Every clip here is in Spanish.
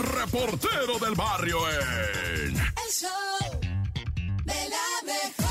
reportero del barrio en... El show de la mejor.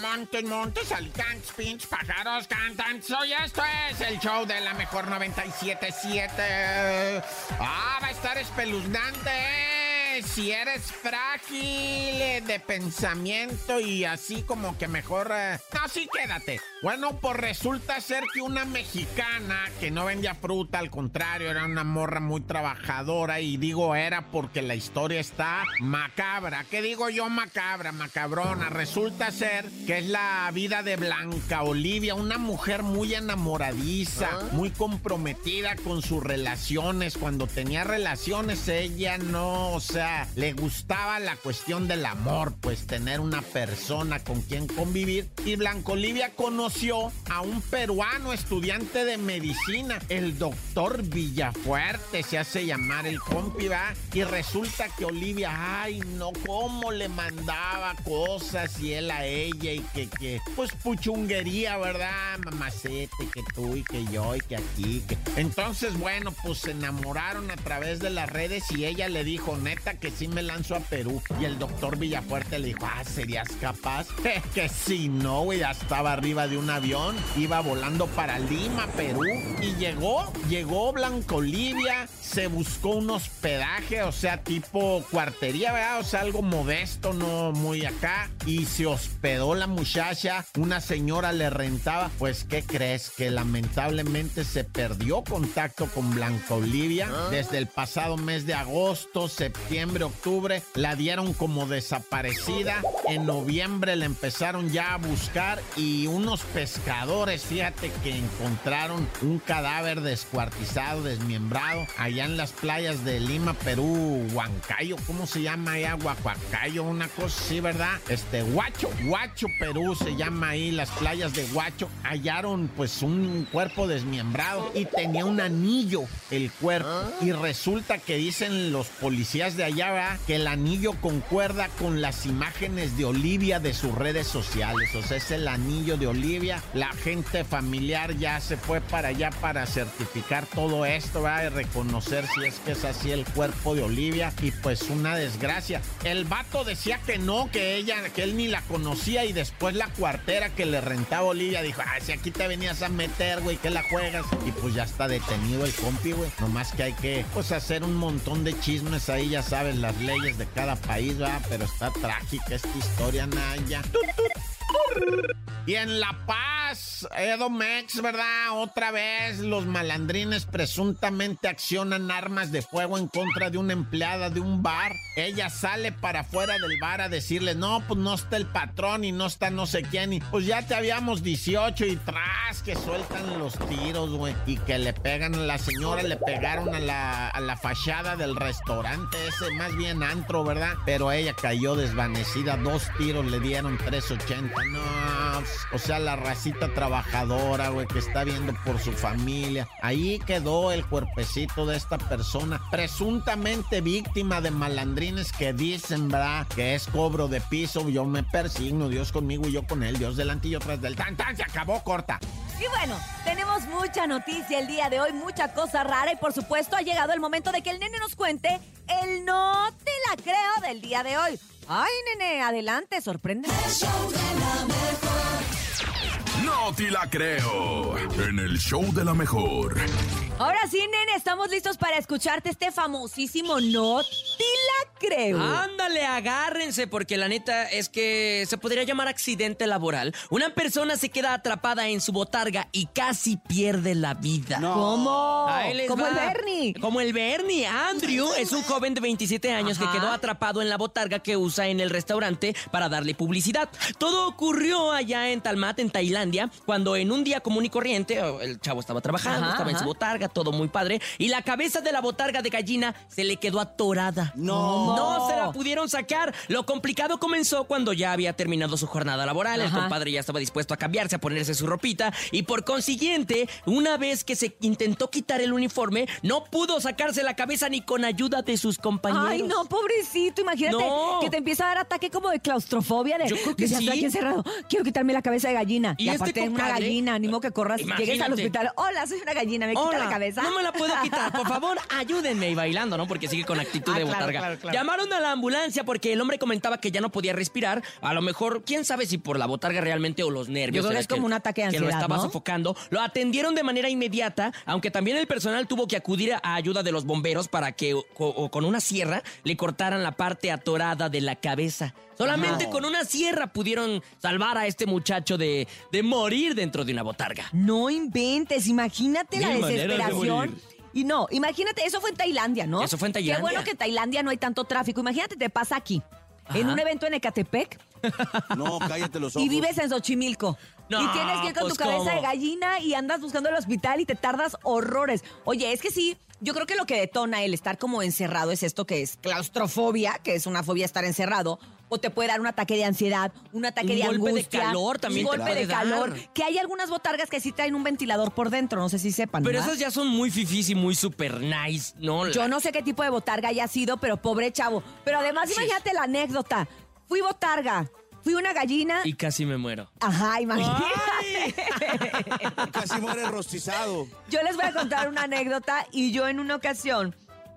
Montes, montes, alicantes, pinch, pájaros, cantan. Soy esto es el show de la mejor 97.7. Ah, va a estar espeluznante, ¿eh? Si eres frágil de pensamiento y así como que mejor... eh, No, sí, quédate. Bueno, pues resulta ser que una mexicana que no vendía fruta, al contrario, era una morra muy trabajadora y digo era porque la historia está macabra. ¿Qué digo yo macabra, macabrona? Resulta ser que es la vida de Blanca Olivia, una mujer muy enamoradiza, muy comprometida con sus relaciones. Cuando tenía relaciones ella no, o sea, le gustaba la cuestión del amor, pues tener una persona con quien convivir. Y Blanca Olivia conoció a un peruano estudiante de medicina, el doctor Villafuerte, se hace llamar el compi, ¿va? Y resulta que Olivia, ay, no, cómo le mandaba cosas y él a ella y que, que, pues puchunguería, ¿verdad? Mamacete, que tú y que yo y que aquí, que... Entonces, bueno, pues se enamoraron a través de las redes y ella le dijo, neta, que sí me lanzo a Perú. Y el doctor Villafuerte le dijo, ah, ¿serías capaz? que si no, güey, ya estaba arriba de un avión, iba volando para Lima, Perú, y llegó, llegó Blanca Olivia, se buscó un hospedaje, o sea, tipo cuartería, ¿verdad? O sea, algo modesto, no muy acá, y se hospedó la muchacha, una señora le rentaba, pues, ¿qué crees? Que lamentablemente se perdió contacto con Blanca Olivia. Desde el pasado mes de agosto, septiembre, octubre, la dieron como desaparecida, en noviembre la empezaron ya a buscar y unos pescadores, fíjate que encontraron un cadáver descuartizado, desmembrado, allá en las playas de Lima, Perú, Huancayo, ¿cómo se llama allá? Huacuacayo, una cosa así, ¿verdad? Este, Huacho, Huacho, Perú se llama ahí, las playas de Huacho, hallaron pues un cuerpo desmembrado y tenía un anillo el cuerpo y resulta que dicen los policías de allá, ¿verdad? Que el anillo concuerda con las imágenes de Olivia de sus redes sociales, o sea, es el anillo de Olivia, la gente familiar ya se fue para allá para certificar todo esto, ¿verdad? Y reconocer si es que es así el cuerpo de Olivia y pues una desgracia. El vato decía que no, que ella, que él ni la conocía y después la cuartera que le rentaba Olivia dijo, ah, si aquí te venías a meter, güey, que la juegas. Y pues ya está detenido el compi, güey. Nomás que hay que, pues, hacer un montón de chismes ahí, ya sabes, las leyes de cada país, ¿verdad? Pero está trágica esta historia, Naya. Y en La Paz, Edomex, ¿verdad? Otra vez los malandrines presuntamente accionan armas de fuego en contra de una empleada de un bar. Ella sale para afuera del bar a decirle, no, pues no está el patrón y no está no sé quién. Y pues ya te habíamos 18 y tras que sueltan los tiros, güey. Y que le pegan a la señora, le pegaron a la, a la fachada del restaurante ese, más bien antro, ¿verdad? Pero ella cayó desvanecida, dos tiros le dieron 380. No, o sea, la racita trabajadora, güey, que está viendo por su familia. Ahí quedó el cuerpecito de esta persona, presuntamente víctima de malandrines que dicen, ¿verdad? Que es cobro de piso. Yo me persigno, Dios conmigo y yo con él, Dios delante y yo tras del tan tan, se acabó corta. Y bueno, tenemos mucha noticia el día de hoy, mucha cosa rara y por supuesto ha llegado el momento de que el nene nos cuente el no te la creo del día de hoy. Ay, nene, adelante, sorpréndeme. El show de la mejor. No te la creo. En el show de la mejor. Ahora sí, nene, estamos listos para escucharte este famosísimo no te la creo. Ándale, agárrense, porque la neta es que se podría llamar accidente laboral. Una persona se queda atrapada en su botarga y casi pierde la vida. ¿Cómo? Como va. el Bernie. Como el Bernie. Andrew es un joven de 27 años Ajá. que quedó atrapado en la botarga que usa en el restaurante para darle publicidad. Todo ocurrió allá en Talmat, en Tailandia, cuando en un día común y corriente, oh, el chavo estaba trabajando, Ajá, estaba en su botarga, todo muy padre, y la cabeza de la botarga de gallina se le quedó atorada. ¿Cómo? No se la pudieron sacar. Lo complicado comenzó cuando ya había terminado su jornada laboral. El Ajá. compadre ya estaba dispuesto a cambiarse, a ponerse su ropita. Y por consiguiente, una vez que se intentó quitar el uniforme, no pudo sacarse la cabeza ni con ayuda de sus compañeros. Ay, no, pobrecito, imagínate No. que te empieza a dar ataque como de claustrofobia. De, Yo creo que "Ya sí. estoy aquí encerrado, quiero quitarme la cabeza de gallina. ¿Y Y, este es una gallina, ni modo que corras, llegues al Imagínate. hospital. Hola, soy una gallina, me quita la cabeza. No me la puedo quitar, por favor, ayúdenme. Y bailando, ¿no? Porque sigue con actitud Ah, de claro, botarga. claro, claro. Llamaron a la ambulancia porque el hombre comentaba que ya no podía respirar. A lo mejor, quién sabe si por la botarga realmente o los nervios. Yo creo que es como un ataque de Que lo ansiedad, estaba ¿no? sofocando. Lo atendieron de manera inmediata, aunque también el personal tuvo que acudir a ayuda de los bomberos para que o- o con una sierra le cortaran la parte atorada de la cabeza. Solamente con una sierra pudieron salvar a este muchacho de, de morir dentro de una botarga. No inventes, imagínate la Mil desesperación. Y no, imagínate, eso fue en Tailandia, ¿no? Eso fue en Tailandia. Qué bueno que en Tailandia no hay tanto tráfico. Imagínate, te pasa aquí, en un evento en Ecatepec, No, cállate los ojos. y vives en Xochimilco. No, y tienes que ir con pues, tu cabeza ¿cómo? de gallina y andas buscando el hospital y te tardas horrores. Oye, es que sí, yo creo que lo que detona el estar como encerrado es esto que es claustrofobia, que es una fobia estar encerrado. O te puede dar un ataque de ansiedad, un ataque Un de golpe de calor también Un te golpe puede de calor. Que hay algunas botargas que sí traen un ventilador por dentro, no sé si sepan. Pero ¿verdad? esas ya son muy fifís y muy super nice, ¿no? Yo no sé qué tipo de botarga haya sido, pero pobre chavo. Pero además, Sí. imagínate la anécdota. Fui botarga, fui una gallina. Y casi me muero. Ajá, imagínate. Casi muere rostizado. Yo les voy a contar una anécdota y yo en una ocasión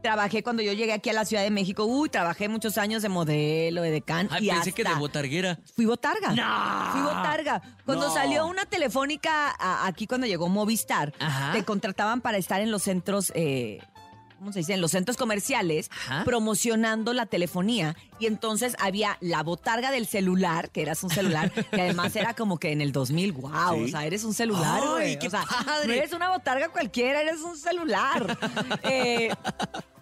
trabajé cuando yo llegué aquí a la Ciudad de México. Uy, trabajé muchos años de modelo, de decán Ay, y pensé que de hasta- botarguera. Fui botarga. ¡No! Fui botarga. Cuando No. salió una telefónica a- aquí cuando llegó Movistar, Ajá. te contrataban para estar en los centros, eh, ¿cómo se dice? En los centros comerciales Ajá. promocionando la telefonía. Y entonces había la botarga del celular, que eras un celular, que además era como que en el 2000, wow, Sí. o sea, eres un celular, ¡Ay, güey. qué o sea, padre! no eres una botarga cualquiera, eres un celular. Eh,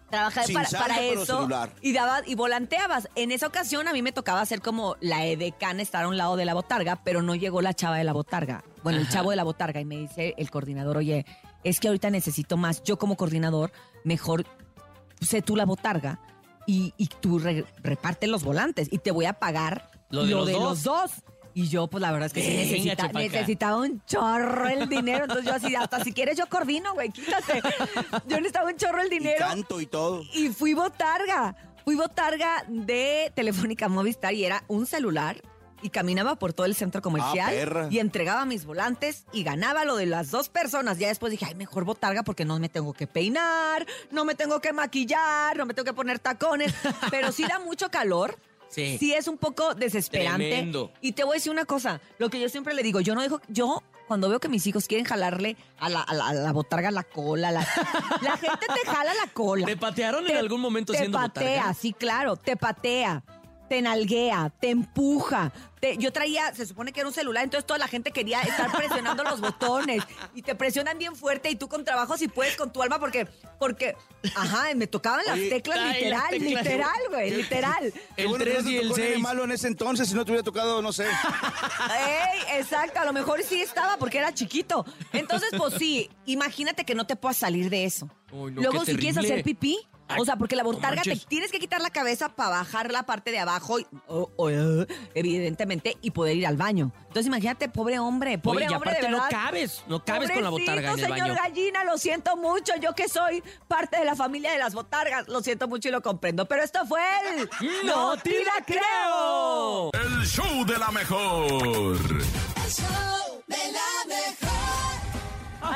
Trabajé Sin para, eso y daba y volanteabas. En esa ocasión a mí me tocaba hacer como la edecán, estar a un lado de la botarga, pero no llegó la chava de la botarga. Bueno, el chavo de la botarga y me dice el coordinador, oye, es que ahorita necesito más. Yo como coordinador, mejor sé tú la botarga y, y tú re- reparte los volantes y te voy a pagar Lo de los dos. los dos. Y yo, pues la verdad es que sí Venga, necesita- necesitaba un chorro el dinero. Entonces yo así, hasta si quieres yo coordino, güey, quítate. Yo necesitaba un chorro el Y dinero. canto y todo. Y fui botarga. Fui botarga de Telefónica Movistar y era un celular. Y caminaba por todo el centro comercial Ah, y entregaba mis volantes y ganaba lo de las dos personas. Ya después dije, ay, mejor botarga porque no me tengo que peinar, no me tengo que maquillar, no me tengo que poner tacones. Pero sí da mucho calor. Sí. Sí es un poco desesperante. Tremendo. Y te voy a decir una cosa, lo que yo siempre le digo, yo no dejo, yo cuando veo que mis hijos quieren jalarle a la, a la- a la botarga la cola, la, la gente te jala la cola. ¿Te patearon en algún momento te siendo patea, botarga? sí, claro, te patea, te nalguea, te empuja. te- yo traía, se supone que era un celular, entonces toda la gente quería estar presionando los botones y te presionan bien fuerte y tú con trabajo si puedes con tu alma porque, porque, ajá, me tocaban las Oye, teclas las literal, teclas. literal, güey, literal. El bueno que 3 no y el tocó nene 6. malo en ese entonces, si no te hubiera tocado, no sé. Ey, exacto, a lo mejor sí estaba porque era chiquito. Entonces, pues sí, imagínate que no te puedas salir de eso. No, Luego, si quieres hacer pipí, Ay, o sea, porque la no botarga te tienes que quitar la cabeza para bajar la parte de abajo, y- evidentemente, y poder ir al baño. Entonces, imagínate, pobre hombre, pobre Oye, y hombre, de aparte no verdad. cabes, no cabes con la botarga en el señor baño. Gallina, lo siento mucho. Yo que soy parte de la familia de las botargas, lo siento mucho y lo comprendo. Pero esto fue el... ¡No te la creo! El show de la mejor.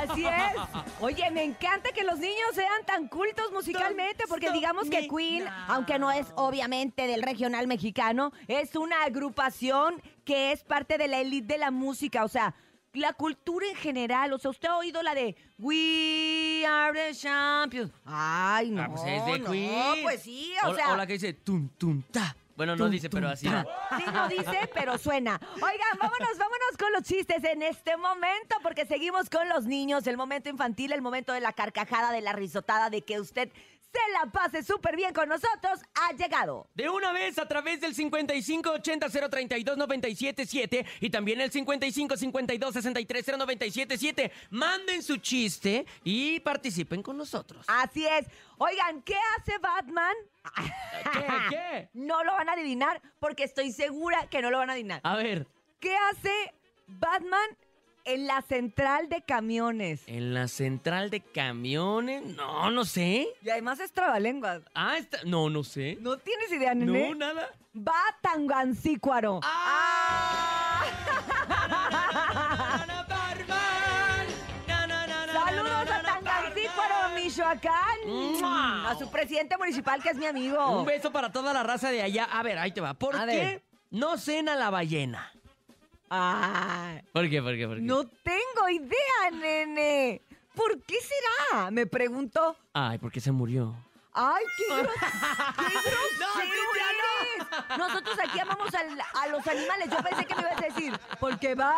Así es. Oye, me encanta que los niños sean tan cultos musicalmente, porque digamos que Queen, aunque no es obviamente del regional mexicano, es una agrupación que es parte de la elite de la música, o sea, la cultura en general. O sea, usted ha oído la de We are the champions. Ay, no. Ah, pues es de no, Queen. pues sí, o, O, sea. o la que dice tum, tum, ta. Bueno, no dice, pero así. Sí, no dice, pero suena. Oigan, vámonos, vámonos con los chistes en este momento, porque seguimos con los niños, el momento infantil, el momento de la carcajada, de la risotada, de que usted se la pase súper bien con nosotros, ha llegado. De una vez a través del 5580-032-977 y también el 5552-630977. Manden su chiste y participen con nosotros. Así es. Oigan, ¿qué hace Batman? ¿Qué? ¿Qué? No lo van a adivinar porque estoy segura que no lo van a adivinar. A ver, ¿Qué hace Batman en la central de camiones? en la central de camiones, no, no sé. Y además es trabalenguas. Ah, está, no, no sé. ¿No tienes idea, nene? No, nada. Va Tangancícuaro. ¡Ah! Saludos a Tangancícuaro, Michoacán. ¡Mua! A su presidente municipal, que es mi amigo. Un beso para toda la raza de allá. A ver, ahí te va. ¿Por A qué ver. no cena la ballena? Ay, ¿Por qué? ¿Por qué? ¿Por qué? no tengo idea, nene. ¿Por qué será? Me pregunto. Ay, porque se murió. ¡Ay, qué, gros- qué grosero eres! Nosotros aquí amamos al- a los animales. Yo pensé que me ibas a decir, porque va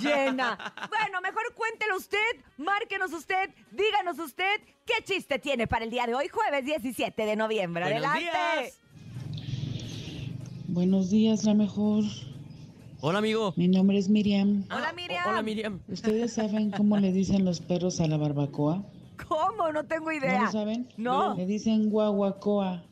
llena. Bueno, mejor cuéntelo usted, márquenos usted, díganos usted qué chiste tiene para el día de hoy, jueves 17 de noviembre. Buenos Adelante. días. Buenos días, la mejor. Hola, amigo. Mi nombre es Miriam. Hola, Ah, Miriam. Hola, Miriam. ¿Ustedes saben cómo le dicen los perros a la barbacoa? ¿Cómo? No tengo idea. ¿No lo saben? No. Le dicen guaguacoa.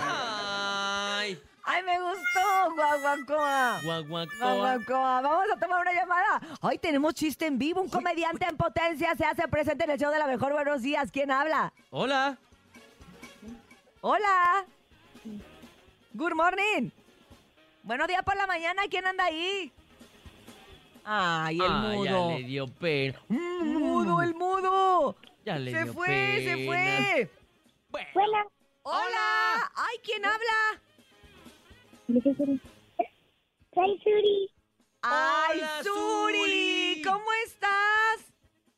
Ay, Ay, me gustó, guaguacoa. guaguacoa. Guaguacoa. Vamos a tomar una llamada. Hoy tenemos chiste en vivo. Un comediante en potencia se hace presente en el show de la mejor. Buenos días. ¿Quién habla? Hola. Hola. Good morning. Buenos días por la mañana. ¿Quién anda ahí? Ay, el Ah, ya mudo. le dio pena. El mudo, el mudo. Ya le Se dio fue, pena. se fue. Bueno. Hola, Hola. Ay, ¿quién habla? soy Suri. Ay, Hola, Suri. Suri. ¿Cómo estás?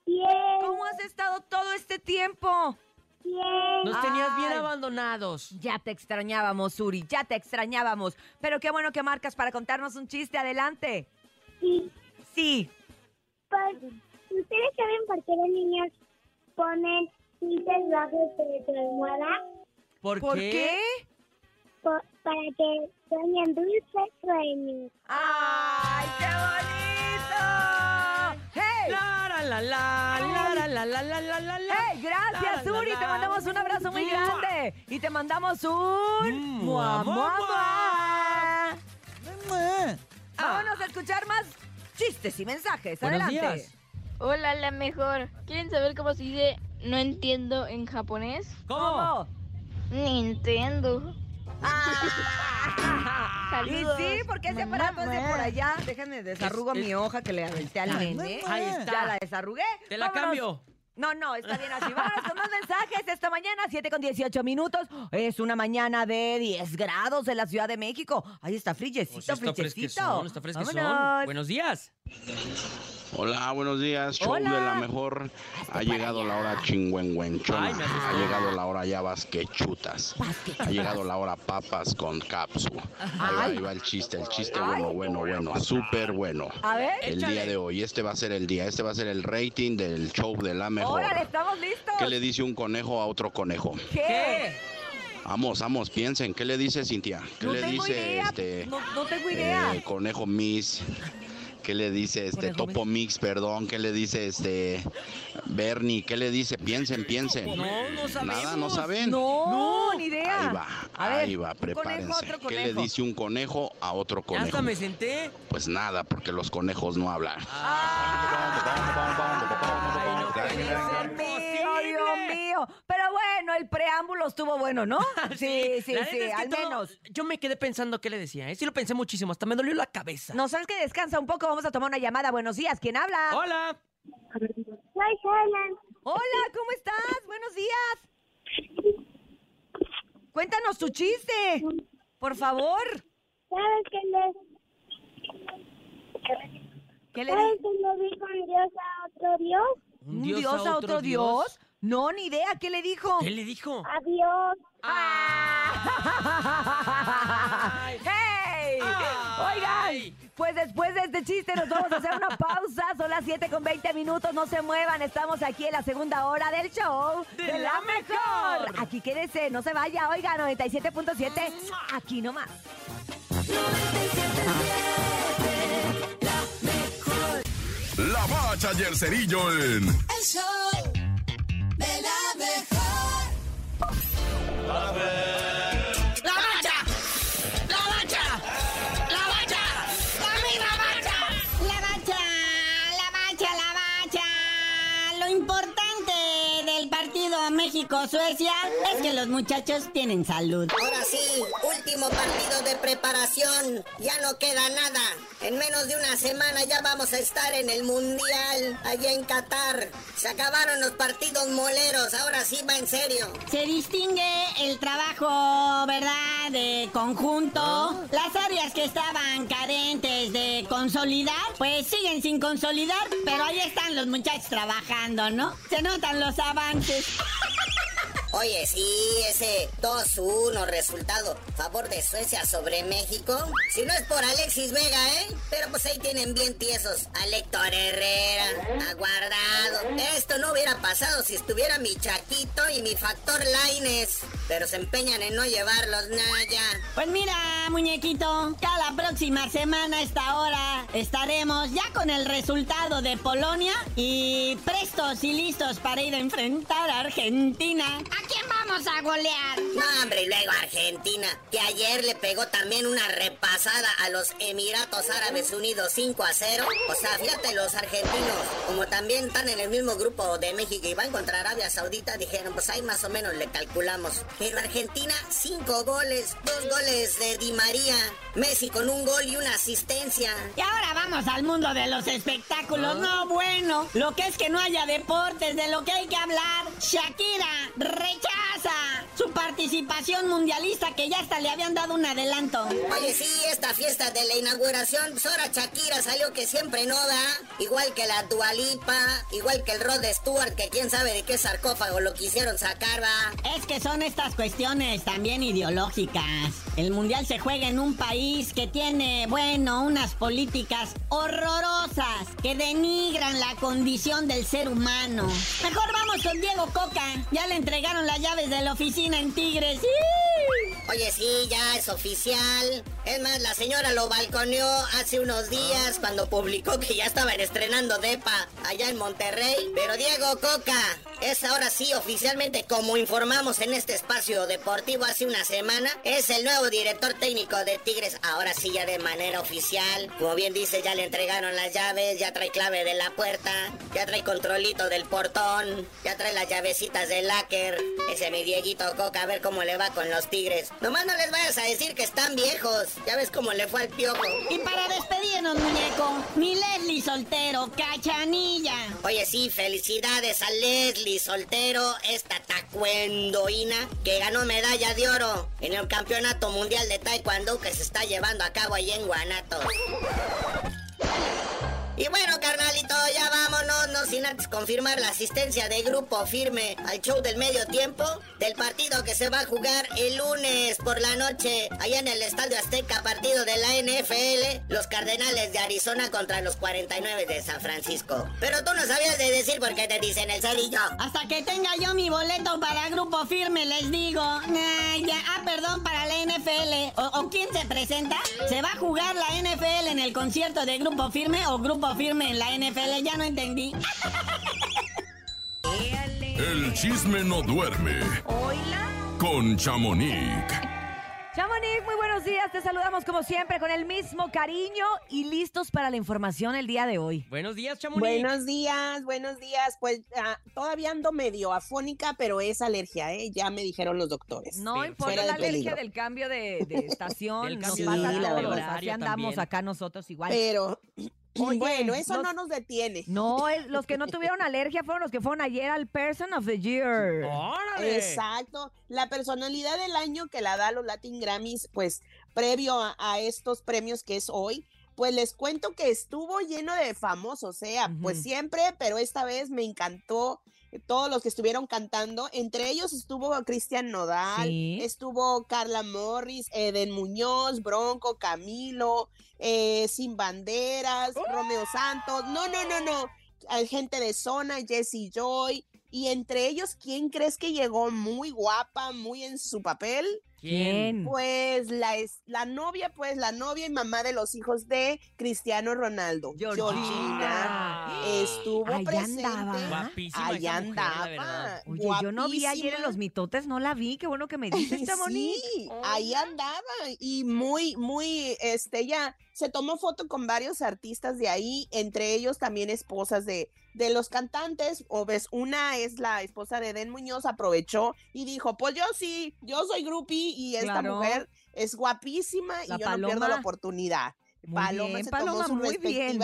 Bien, ¿Cómo has estado todo este tiempo? Bien. Nos tenías bien Ay. abandonados. Ya te extrañábamos, Suri, ya te extrañábamos. Pero qué bueno que marcas para contarnos un chiste. Adelante. Sí, Sí. pues, ¿ustedes saben por qué los niños ponen dulces bajos de su almohada? ¿Por, ¿Por qué? Po- para que sueñen dulces sueños. ¡Ay, qué bonito! ¡Hey! Gracias, la, Te mandamos un abrazo muy grande. Y te mandamos un... Mm, ¡Mua! Vámonos a escuchar más chistes y mensajes. Adelante. Hola, la mejor. ¿Quieren saber cómo se dice no entiendo en japonés? ¿Cómo? Nintendo. Ah. Y sí, porque ese aparato es de por allá. Déjenme desarrugo Es- es- mi hoja que le aventé al nene. Ahí está. Ya la desarrugué. Te la Vámonos. cambio. No, no, está bien así. Vámonos con más mensajes esta mañana, 7 con 18 minutos. Es una mañana de 10 grados en la Ciudad de México. Ahí está frillecito, Oh, sí, está frillecito. fresquezón, está fresquezón. Vámonos. Buenos días. Hola, buenos días, show Hola. de la mejor. Ha llegado la hora chingüengüenchona. Ay. Ha llegado la hora ya vas que chutas. Ha llegado la hora papas con capsu. Ahí va, ahí va el chiste, el chiste bueno, bueno, bueno, súper bueno. A ver. El día de hoy, este va a ser el día, este va a ser el rating del show de la mejor. Órale, estamos listos. ¿Qué le dice un conejo a otro conejo? ¿Qué? Vamos, vamos, piensen. ¿Qué le dice Cintia? ¿Qué No le tengo dice idea. este No, no tengo idea. eh, conejo Miss? ¿Qué le dice este Topo Mix, perdón? ¿Qué le dice este Bernie? ¿Qué le dice? Piensen, piensen. No, no sabemos. Nada, no saben. no, ni idea. Ahí va, A ver, ahí va, conejo, prepárense. ¿Qué le dice un conejo a otro conejo? hasta me senté. Pues nada, porque los conejos no hablan. Ay, no puede Dios ser mío, posible. Pero bueno, el preámbulo estuvo bueno, ¿no? Sí, sí, la sí, neta es que al todo- menos. Yo me quedé pensando qué le decía, ¿eh? Sí lo pensé muchísimo, hasta me dolió la cabeza. No sabes que descansa un poco, vamos a tomar una llamada. Buenos días, ¿quién habla? Hola. Soy Helen. Hola, ¿cómo estás? Buenos días. Cuéntanos tu chiste, por favor. ¿Sabes qué le, ¿Qué le ¿sabes qué le dijo un dios a otro dios? ¿Un dios, a otro dios? No, ni idea, ¿qué le dijo? ¿Qué le dijo? Adiós. ¡Ah! ¡Hey! Ay. Oigan, pues después de este chiste nos vamos a hacer una pausa. Son las 7 con 20 minutos. No se muevan. Estamos aquí en la segunda hora del show De la mejor. Aquí quédese, no se vaya. Oiga, 97.7. Aquí nomás. La bacha y el cerillo en El show ¡La México-Suecia es que los muchachos tienen salud. Ahora sí, último partido de preparación. Ya no queda nada. En menos de una semana ya vamos a estar en el Mundial, allá en Qatar. Se acabaron los partidos moleros, ahora sí va en serio. Se distingue el trabajo, ¿verdad?, de conjunto. Las áreas que estaban carentes de consolidar, pues siguen sin consolidar, pero ahí están los muchachos trabajando, ¿no? Se notan los avances. Oye, sí, ese 2-1 resultado favor de Suecia sobre México. Si no es por Alexis Vega, ¿eh? Pero pues ahí tienen bien tiesos a Herrera, a Guardado. Esto no hubiera pasado si estuviera mi Chaquito y mi Factor Laines. Pero se empeñan en no llevarlos, Naya. Pues mira, muñequito, ya la próxima semana a esta hora estaremos ya con el resultado de Polonia y prestos y listos para ir a enfrentar a Argentina. ¿A quién vamos a golear? No, hombre, y luego Argentina, que ayer le pegó también una repasada a los Emiratos Árabes Unidos 5 a 0. O sea, fíjate, los argentinos, como también están en el mismo grupo de México y van contra Arabia Saudita, dijeron, pues ahí más o menos le calculamos. Pero Argentina, 5 goles, 2 goles de Di María, Messi con un gol y una asistencia. Y ahora vamos al mundo de los espectáculos. No, bueno, lo que es que no haya deportes, de lo que hay que hablar. Shakira rechaza su participación mundialista que ya hasta le habían dado un adelanto. Oye, sí, esta fiesta de la inauguración, pues ahora Shakira salió que siempre no da, igual que la Dualipa, igual que el Rod Stewart, que quién sabe de qué sarcófago lo quisieron sacar, va. Es que son estas cuestiones también ideológicas. El mundial se juega en un país que tiene, bueno, unas políticas horrorosas que denigran la condición del ser humano. Mejor vamos con Diego Coca. Ya le entregaron las llaves de la oficina en Tigres. Oye, sí, ya es oficial. Es más, la señora lo balconeó hace unos días cuando publicó que ya estaban estrenando DEPA allá en Monterrey. Pero Diego Coca es ahora sí oficialmente, como informamos en este espacio deportivo hace una semana, es el nuevo director técnico de Tigres. Ahora sí, ya de manera oficial. Como bien dice, ya le entregaron las llaves, ya trae clave de la puerta, ya trae controlito del portón, ya trae las llavecitas del láker. Ese mi Dieguito Coca, a ver cómo le va con los Tigres. Nomás no les vayas a decir que están viejos. Ya ves cómo le fue al piojo. Y para despedirnos, muñeco, mi Leslie soltero, cachanilla. Oye, sí, felicidades a Leslie Soltero, esta tacuendoína que ganó medalla de oro en el Campeonato Mundial de Taekwondo que se está llevando a cabo ahí en Guanatos. Y bueno, carnalito, ya vámonos, no sin antes confirmar la asistencia de Grupo Firme al show del medio tiempo del partido que se va a jugar el lunes por la noche allá en el Estadio Azteca, partido de la NFL, los Cardenales de Arizona contra los 49 de San Francisco. Pero tú no sabías de decir por qué te dicen el cerillo. Hasta que tenga yo mi boleto para Grupo Firme, les digo. Ya, ah, perdón, para la NFL. ¿O, ¿O quién se presenta? ¿Se va a jugar la NFL en el concierto de Grupo Firme o Grupo Firme en la NFL? Ya no entendí. El chisme no duerme Hola. con Chamonix. Chamonix, muy buenos días. Te saludamos como siempre con el mismo cariño y listos para la información el día de hoy. Buenos días, Chamonix. Buenos días, buenos días. Pues ah, todavía ando medio afónica, pero es alergia, ¿eh? Ya me dijeron los doctores. No importa la alergia del cambio de, de estación, Del nos cambio pasa a horario, todos. del Así andamos también. acá nosotros igual. Pero, Oye, bueno, eso no nos detiene. No, los que no tuvieron alergia fueron los que fueron ayer al Person of the Year. ¡Órale! Exacto. La personalidad del año que la da los Latin Grammys, pues previo a, a estos premios que es hoy, pues les cuento que estuvo lleno de famosos, o sea, pues siempre, pero esta vez me encantó todos los que estuvieron cantando. Entre ellos estuvo Cristian Nodal, Sí. estuvo Carla Morris, Eden Muñoz, Bronco, Camilo, eh, Sin Banderas, Romeo Santos. No, no, no, no. Hay gente de zona, Jessie Joy. Y entre ellos, ¿quién crees que llegó muy guapa, muy en su papel? ¿Quién? Pues la, es, la novia, pues la novia y mamá de los hijos de Cristiano Ronaldo. Georgina. Estuvo Ahí presente. andaba. Guapísima Ahí esa mujer, la andaba. verdad. Oye, yo no vi ayer en los mitotes, no la vi. Qué bueno que me dices, Chamonix. Sí, ahí andaba y muy, muy, este, ella se tomó foto con varios artistas de ahí, entre ellos también esposas de, de los cantantes, o ves, una es la esposa de Den Muñoz, aprovechó y dijo, pues yo sí, yo soy y esta Claro. mujer es guapísima La y yo no pierdo la oportunidad. Muy Paloma bien, se Paloma, tomó su muy bien.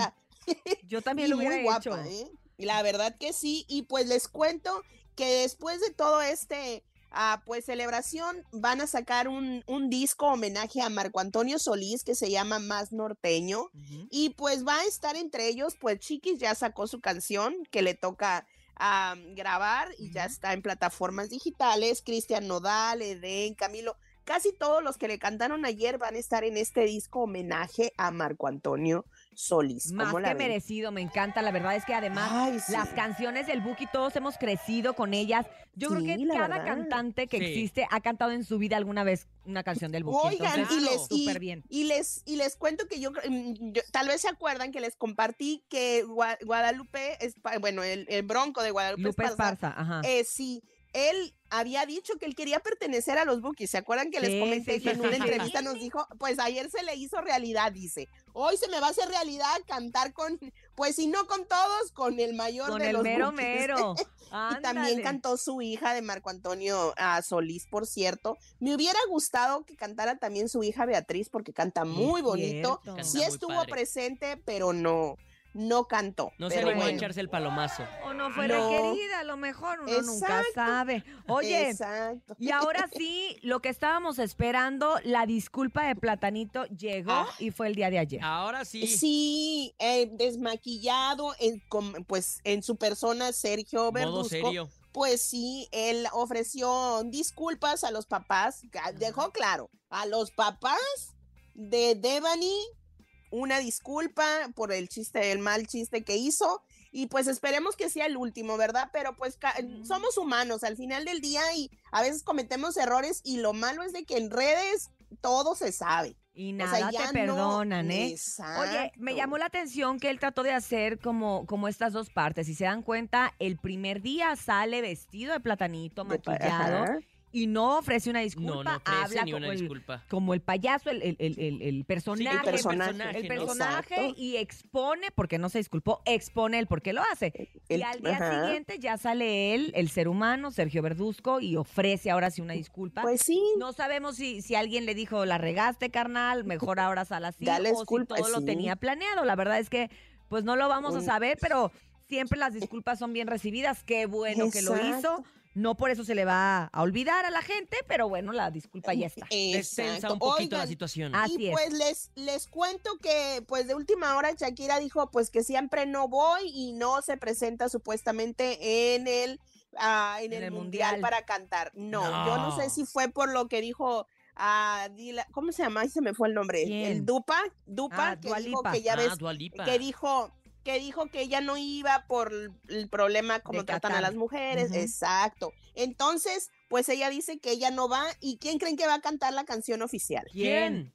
Yo también y lo muy hubiera guapa, hecho. ¿eh? Y La verdad que sí. Y pues les cuento que después de todo este, ah, pues celebración, van a sacar un, un disco homenaje a Marco Antonio Solís que se llama Más Norteño. Y pues va a estar entre ellos, pues Chiquis ya sacó su canción que le toca ah, grabar y ya está en plataformas digitales. Cristian Nodal, Eden, Camilo. Casi todos los que le cantaron ayer van a estar en este disco homenaje a Marco Antonio Solís. Más ¿Cómo la que ven? merecido, me encanta. La verdad es que además Ay, sí. las canciones del Buki todos hemos crecido con ellas. Yo creo que cada verdad. cantante que Sí. existe ha cantado en su vida alguna vez una canción del Buki. Oigan, Entonces, y les, y, súper bien. y les y les cuento que yo, mm, yo- tal vez se acuerdan que les compartí que Gua- Guadalupe, Espa- bueno, el, el bronco de Guadalupe Lupe Esparza, Esparza, ajá. eh, sí, él había dicho que él quería pertenecer a los Bookies. ¿Se acuerdan que les comenté sí, que en sí, una sí. entrevista nos dijo? Pues ayer se le hizo realidad, dice. Hoy se me va a hacer realidad cantar con, pues si no con todos, con el mayor Con de el los mero mero. Y también cantó su hija de Marco Antonio ah, Solís, por cierto. Me hubiera gustado que cantara también su hija Beatriz, porque canta muy bonito. Sí Canta muy estuvo padre. presente, pero no, no cantó. No se animó a bueno. echarse el palomazo. O no fuera No. querida, a lo mejor uno nunca sabe. Oye, Exacto. y ahora sí, lo que estábamos esperando, la disculpa de Platanito llegó Ah. y fue el día de ayer. Ahora sí. Sí, eh, desmaquillado, en, pues en su persona Sergio Modo Verduzco. serio. Pues sí, él ofreció disculpas a los papás, dejó claro, a los papás de Devani una disculpa por el chiste, el mal chiste que hizo. Y pues esperemos que sea el último, ¿verdad? Pero pues ca- somos humanos al final del día y a veces cometemos errores y lo malo es de que en redes todo se sabe. Y O sea, nada ya te no- perdonan, ¿eh? Exacto. Oye, me llamó la atención que él trató de hacer como, como estas dos partes. Si se dan cuenta, el primer día sale vestido de platanito, maquillado. Y no ofrece una disculpa. No, no ofrece habla ni como una el, disculpa. como el payaso, el, el- el- el- el personaje. el personaje, el personaje y expone, porque no se disculpó, expone el por qué lo hace. El- y al día ajá. siguiente ya sale él, el ser humano, Sergio Verduzco, y ofrece ahora sí una disculpa. Pues sí. No sabemos si, si alguien le dijo, la regaste, carnal, mejor ahora sal así, Dale o disculpa, si todo lo tenía planeado. La verdad es que, pues no lo vamos a saber, pero siempre las disculpas son bien recibidas. Qué bueno que lo hizo. No por eso se le va a olvidar a la gente, pero bueno, la disculpa ya está. Destensa Exacto. un poquito la situación. Así y es. pues les, les cuento que pues de última hora Shakira dijo pues que siempre no voy y no se presenta supuestamente en el, ah, en En el, el mundial. Mundial. para cantar. No, yo no sé si fue por lo que dijo a ¿cómo se llama? Ahí se me fue el nombre. ¿Quién? El Dupa, Dupa, Ah, que Dua dijo que ya ah, ves Dua Lipa. que dijo que dijo que ella no iba por el- problema como De tratan a las mujeres, exacto. Entonces, pues ella dice que ella no va y quién creen que va a cantar la canción oficial? ¿Quién?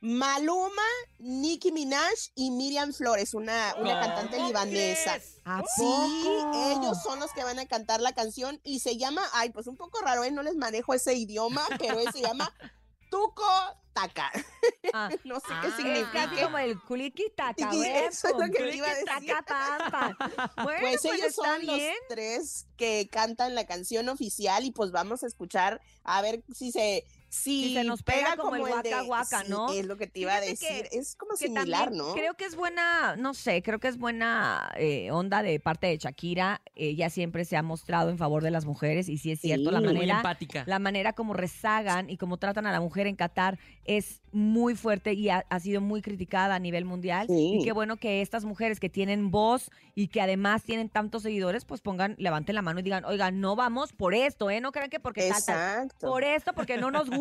Maluma, Nicki Minaj y Miriam Flores, una, una ¿Cómo cantante libanesa. Sí, poco? ellos son los que van a cantar la canción y se llama, ay, pues un poco raro, ¿eh? no les manejo ese idioma, pero se llama Tuco Taca. Ah, no sé Ah, qué es significa. casi como el culiquitaca, Sí, eso es lo que te iba a decir. Bueno, Pues, ellos está son los bien. tres que cantan la canción oficial y pues vamos a escuchar a ver si se Sí, Si se nos pega, como, el guaca guaca, sí, ¿no? Es lo que te iba a que- decir. es como similar, también ¿no? Creo que es buena, no sé, creo que es buena eh, onda de parte de Shakira. Ella siempre se ha mostrado en favor de las mujeres y sí es cierto, la Sí, manera, empática. la manera como rezagan y como tratan a la mujer en Qatar es muy fuerte y ha, ha sido muy criticada a nivel mundial. Sí. Y qué bueno que estas mujeres que tienen voz y que además tienen tantos seguidores, pues pongan, levanten la mano y digan, oigan, no vamos por esto, ¿eh? No crean que porque tal, tal. Exacto. Por esto, porque no nos gusta.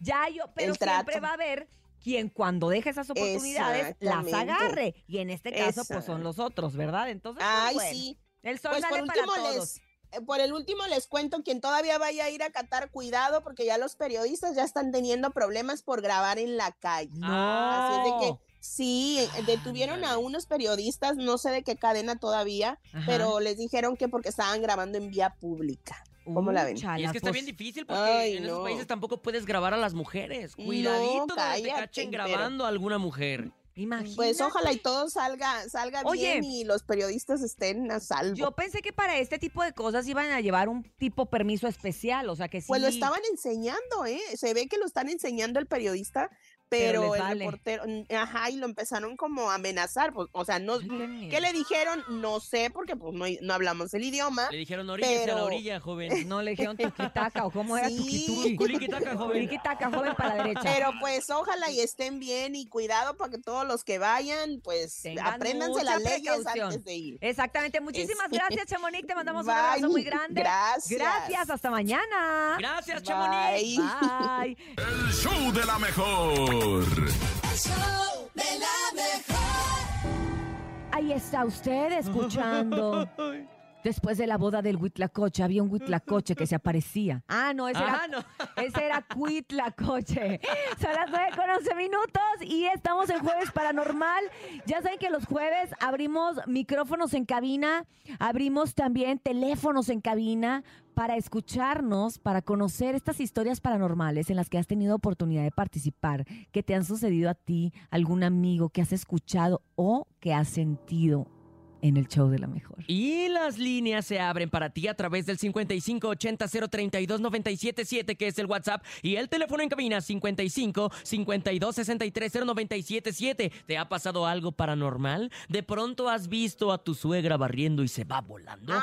Ya yo, pero El siempre trato. va a haber quien cuando deje esas oportunidades las agarre. Y en este caso, pues son los otros, ¿verdad? Entonces, pues, Ay, bueno, sí. el sol Pues por sale para todos. les, eh, por el último les cuento quien todavía vaya a ir a Qatar, cuidado, porque ya los periodistas ya están teniendo problemas por grabar en la calle. Así es de que sí, eh, detuvieron a unos periodistas, no sé de qué cadena todavía, Ajá. pero les dijeron que porque estaban grabando en vía pública. ¿Cómo la ven? Y es que está bien difícil porque Ay, en esos no. países tampoco puedes grabar a las mujeres. No, Cuidadito donde te cachen pero- grabando a alguna mujer. Pues ojalá y todo salga, salga Oye. bien y los periodistas estén a salvo. Yo pensé que para este tipo de cosas iban a llevar un tipo permiso especial, o sea que sí. Pues lo estaban enseñando, ¿eh? Se ve que lo están enseñando el periodista, Pero el vale. reportero, ajá, y lo empezaron como a amenazar, pues, o sea, no, ¿qué le dijeron? No sé, porque pues no, no hablamos el idioma. Le dijeron oríllese a la orilla, joven. No le dijeron tuquitaca o cómo era Sí. Culiquitaca, joven. Tuquitaca, joven para la derecha. Pero pues ojalá y estén bien y cuidado para que todos los que vayan, pues Tengan apréndanse mucha las leyes precaución. antes de ir. Exactamente. Muchísimas gracias, Chamonix. Te mandamos un abrazo muy grande. Gracias. Gracias. Hasta mañana. Gracias, Chamonix. Bye. El show de la mejor. El show de la mejor. Ahí está usted escuchando. Después de la boda del Huitlacoche, había un Huitlacoche que se aparecía. Ah, no, ese Ajá, era, ese era Cuitlacoche. Son las 9 con 11 minutos y estamos en Jueves Paranormal. Ya saben que los jueves abrimos micrófonos en cabina, abrimos también teléfonos en cabina para escucharnos, para conocer estas historias paranormales en las que has tenido oportunidad de participar, que te han sucedido a ti, algún amigo que has escuchado o que has sentido en el show de la mejor. Y las líneas se abren para ti a través del 5580-032-977, que es el WhatsApp, y el teléfono en cabina 55 52 63 0977. ¿Te ha pasado algo paranormal? ¿De pronto has visto a tu suegra barriendo y se va volando?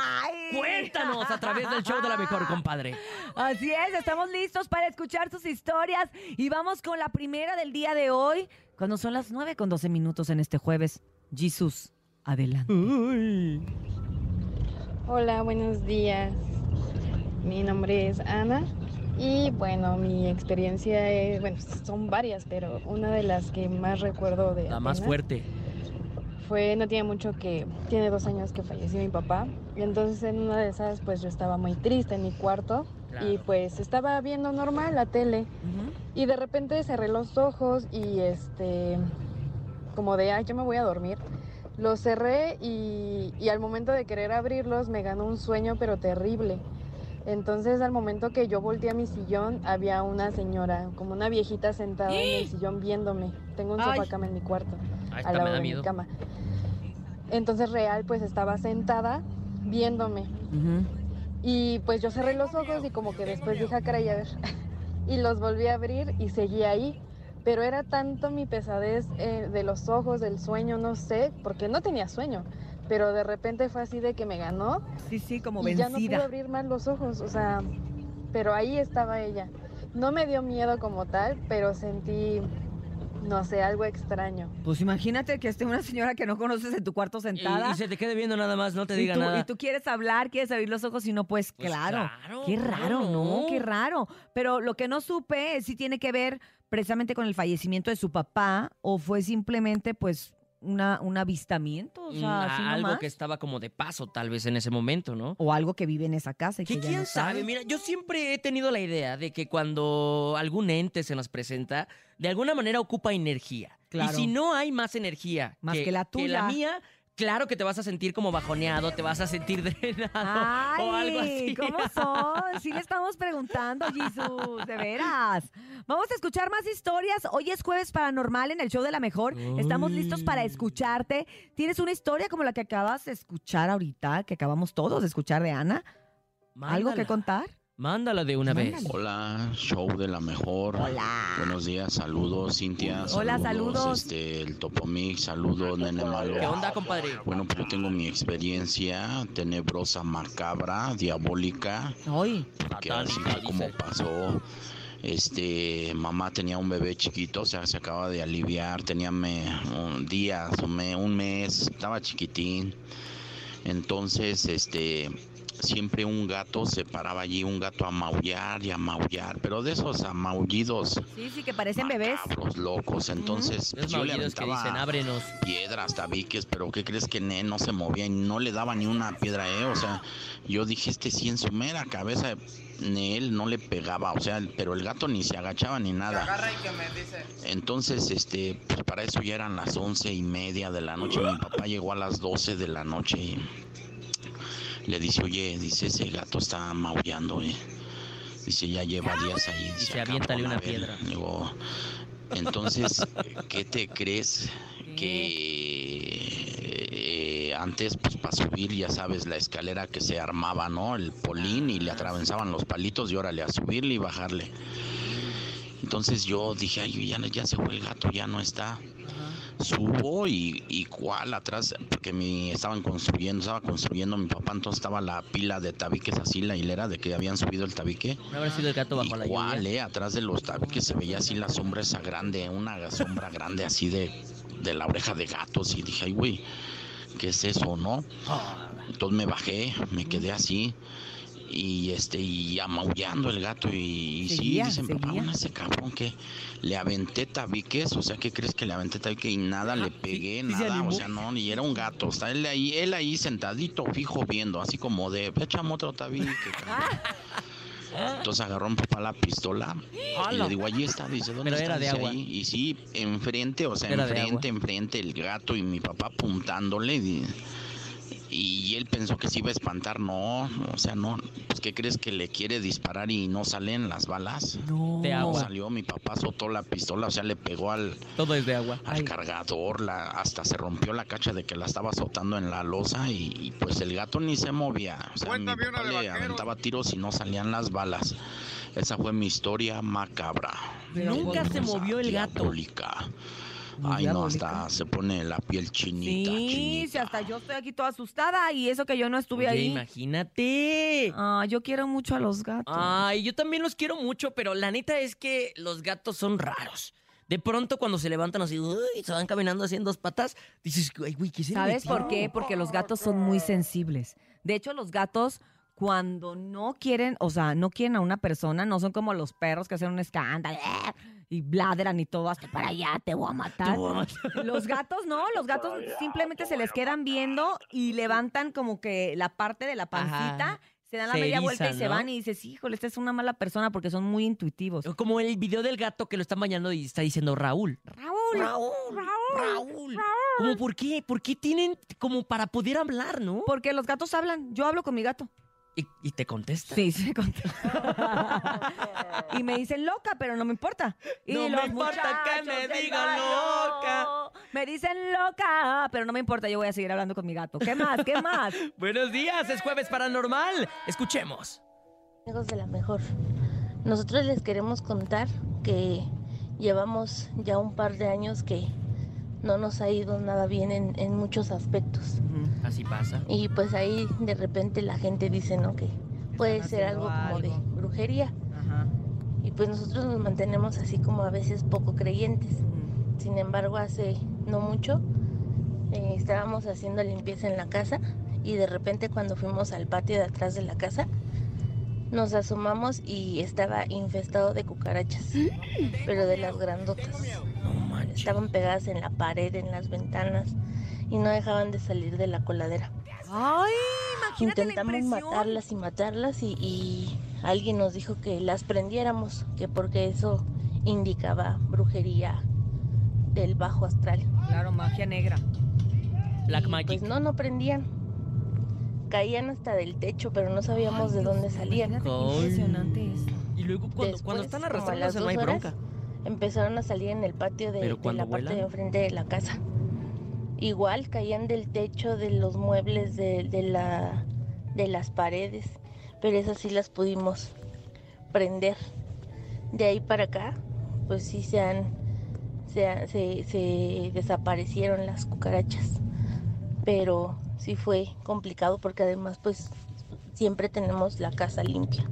Cuéntanos a través del show de la mejor, compadre. Así es, estamos listos para escuchar sus historias y vamos con la primera del día de hoy, cuando son las 9 con 12 minutos en este jueves. Jesús, adelante. Hola, buenos días. Mi nombre es Ana y bueno, mi experiencia es, bueno, son varias, pero una de las que más recuerdo de La más fuerte. fue, no tiene mucho que, tiene dos años que falleció mi papá y entonces en una de esas pues yo estaba muy triste en mi cuarto y pues estaba viendo normal la tele y de repente cerré los ojos y este, como de, ay, yo me voy a dormir. Los cerré y, y al momento de querer abrirlos me ganó un sueño pero terrible. Entonces al momento que yo volteé a mi sillón había una señora, como una viejita sentada en el sillón viéndome. Tengo un Ay. sofá cama en mi cuarto, Ahí está, al lado de miedo. mi cama. Entonces real pues estaba sentada viéndome. Y pues yo cerré los ojos y como que después dije, "Ah, caray, a ver. y los volví a abrir y seguí ahí. Pero era tanto mi pesadez eh, de los ojos, del sueño, no sé, porque no tenía sueño. Pero de repente fue así de que me ganó. Sí, sí, como y ya no vencida. pude abrir más los ojos, o sea, pero ahí estaba ella. No me dio miedo como tal, pero sentí, no sé, algo extraño. Pues imagínate que esté una señora que no conoces en tu cuarto Y, sentada. y se te quede viendo nada más, no te diga tú, nada. y tú quieres hablar, quieres abrir los ojos y no puedes, Pues claro. claro, Qué ¿cómo raro, ¿no? no? Qué raro. Pero lo que no supe es si tiene que ver precisamente con el fallecimiento de su papá o fue simplemente pues una, un avistamiento, o sea, Mm, algo que estaba como de paso tal vez en ese momento, ¿no? O algo que vive en esa casa y que, Que ya quién no sabe, mira, yo siempre he tenido la idea de que cuando algún ente se nos presenta, de alguna manera ocupa energía. Claro. Y si no hay más energía Más que la tuya. mía, claro que te vas a sentir como bajoneado, te vas a sentir drenado o algo Ay, así. ¿cómo son? Sí le estamos preguntando, Jesús, de veras. Vamos a escuchar más historias. Hoy es jueves paranormal en el show de la mejor. Estamos listos para escucharte. ¿Tienes una historia como la que acabas de escuchar ahorita, que acabamos todos de escuchar de Ana? ¿Algo que contar? Mándala de una vez. Hola, show de la mejor. Hola. Buenos días, saludos, Cintia. Hola, saludos. Este, el Topomix, saludos, nene malo. ¿Qué onda, compadre? Bueno, pues yo tengo mi experiencia tenebrosa, macabra, diabólica. Ay. Porque así fue como pasó. Este, mamá tenía un bebé chiquito, o sea, se acaba de aliviar, tenía me- un días, un mes, estaba chiquitín. Entonces, este, siempre un gato se paraba allí, un gato a maullar y a maullar, pero de esos amaullidos Sí, sí, que parecen bebés. los locos. Entonces, pues, yo le que aventaba dicen, ábrenos. piedras, tabiques, pero ¿qué crees que ne, no se movía y no le daba ni una piedra, eh? O sea, yo dije, este sí en su mera cabeza, él no le pegaba, o sea, pero el gato ni se agachaba ni nada. Entonces, este, pues para eso ya eran las once y media de la noche. Mi papá llegó a las doce de la noche y le dice, oye, dice, ese gato está maullando, eh. Dice, ya lleva días ahí. Dice, Dice, aviéntale "Cabrón, a una ver". piedra. Digo, entonces, ¿qué te crees? Que eh, antes, pues para subir, ya sabes, la escalera que se armaba, ¿no? El polín y le atravesaban los palitos y órale, a subirle y bajarle. Entonces yo dije, ay, ya, ya se fue el gato, ya no está. Subo y, y cuál atrás, porque mi, estaban construyendo, estaba construyendo mi papá, entonces estaba la pila de tabiques así, la hilera de que habían subido el tabique. No habrá sido el gato bajo la Igual, lluvia. eh, atrás de los tabiques se veía así la sombra esa grande, una sombra grande así de, de la oreja de gatos y dije, ay, güey, ¿qué es eso, no? Entonces me bajé, me quedé así y este y amaullando el gato y, y sí, dicen, papá, bueno, ese cabrón que le aventé tabiques, o sea, ¿qué crees que le aventé tabique y nada le pegué, nada, o sea, no, ni era un gato, está él ahí, él ahí sentadito, fijo, viendo, así como de, échame otro tabique, cabrón". Entonces agarró mi papá la pistola y le digo, allí está, dice, ¿dónde Pero está? era de agua. "Ahí". Y sí, enfrente, o sea, Era enfrente, enfrente, el gato y mi papá apuntándole. Y, y él pensó que se iba a espantar, no, o sea, no, pues ¿qué crees que le quiere disparar y no salen las balas? No. De agua. Salió, mi papá soltó la pistola, o sea, le pegó al, Todo es de agua. al cargador, la, hasta se rompió la cacha de que la estaba azotando en la losa y, y, pues el gato ni se movía. O sea, mi papá le aventaba tiros y no salían las balas. Esa fue mi historia macabra. Nunca se movió el gato. Diabólica. Ay, no, hasta se pone la piel chinita. Sí, chinita. si hasta yo estoy aquí toda asustada y eso que yo no estuve Oye, ahí. imagínate. Ah, yo quiero mucho a los gatos. Ay, yo también los quiero mucho, pero la neta es que los gatos son raros. De pronto cuando se levantan así, uy, se van caminando así en dos patas, dices, ay, güey, ¿qué se ¿Sabes metió?" por qué? Porque los gatos son muy sensibles. De hecho, los gatos cuando no quieren, o sea, no quieren a una persona, no son como los perros que hacen un escándalo ¡eh! Y bladran y todo, hasta para allá, te voy a matar. Los gatos no, los gatos simplemente se les quedan viendo y levantan como que la parte de la pancita, Ajá. se dan la Se media vuelta y se van y dices, híjole, esta es una mala persona porque son muy intuitivos. Como el video del gato que lo están bañando y está diciendo Raúl. Raúl, Raúl, Raúl. Como por qué? ¿Por qué tienen como para poder hablar, no? Porque los gatos hablan, yo hablo con mi gato. ¿Y, y te contesta? Sí, sí, contesta. y me dicen loca, pero no me importa. Y No me importa que me digan loca. Me dicen loca, pero no me importa, yo voy a seguir hablando con mi gato. ¿Qué más? ¿Qué más? Buenos días, es jueves paranormal. Escuchemos. Amigos de la mejor. Nosotros les queremos contar que llevamos ya un par de años que no nos ha ido nada bien en, en muchos aspectos. Así pasa. Y pues ahí de repente la gente dice, ¿no? Que puede ser algo como de brujería. Ajá. Y pues nosotros nos mantenemos así como a veces poco creyentes. Sin embargo, hace no mucho eh, estábamos haciendo limpieza en la casa y de repente cuando fuimos al patio de atrás de la casa, nos asomamos y estaba infestado de cucarachas, pero de las grandotas. Estaban pegadas en la pared, en las ventanas y no dejaban de salir de la coladera. Ay, imagínate Intentamos la impresión. matarlas y matarlas y, y alguien nos dijo que las prendiéramos, que porque eso indicaba brujería del bajo astral. Claro, magia negra. Black Y, Magic. Pues no, no prendían. Caían hasta del techo, pero no sabíamos de dónde salían. Impresionante es. Y luego cuando, Después, cuando están arrastrándose no hay horas, bronca. Empezaron a salir en el patio de, la parte de enfrente de la casa. Igual caían del techo, de los muebles, de, de la, de las paredes. pero esas sí las pudimos prender. De ahí para acá, pues sí se han, se, se- se desaparecieron las cucarachas, pero sí fue complicado porque además pues siempre tenemos la casa limpia.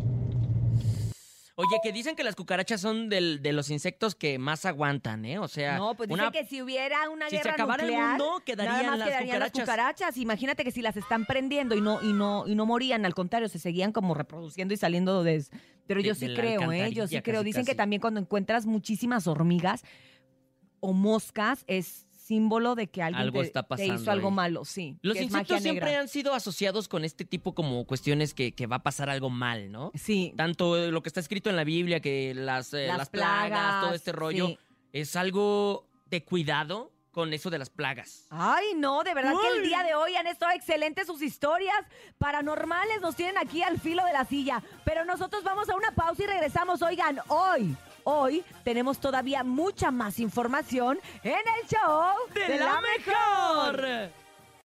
Oye, que dicen que las cucarachas son del- de los insectos que más aguantan, ¿eh? O sea, No, pues una- dicen que si hubiera una si se acabara el nuclear, mundo, quedarían nada más las quedarían las cucarachas. Imagínate que si las están prendiendo y no y no y no morían, al contrario, se seguían como reproduciendo y saliendo de pero De- yo sí creo, ¿eh? Yo sí creo. casi, Dicen que también cuando encuentras muchísimas hormigas o moscas es símbolo de que alguien Algo te, está te pasando hizo algo malo, sí. Los insectos siempre negra. han sido asociados con este tipo como cuestiones que, que va a pasar algo mal, ¿no? Sí. Tanto lo que está escrito en la Biblia, que las, eh, Las las plagas, plagas, todo este rollo, sí. es algo de cuidado con eso de las plagas. Ay, no, de verdad que el día de hoy han estado excelentes sus historias paranormales. Nos tienen aquí al filo de la silla. Pero nosotros vamos a una pausa y regresamos. Oigan, hoy, hoy tenemos todavía mucha más información en el show ¡De la mejor!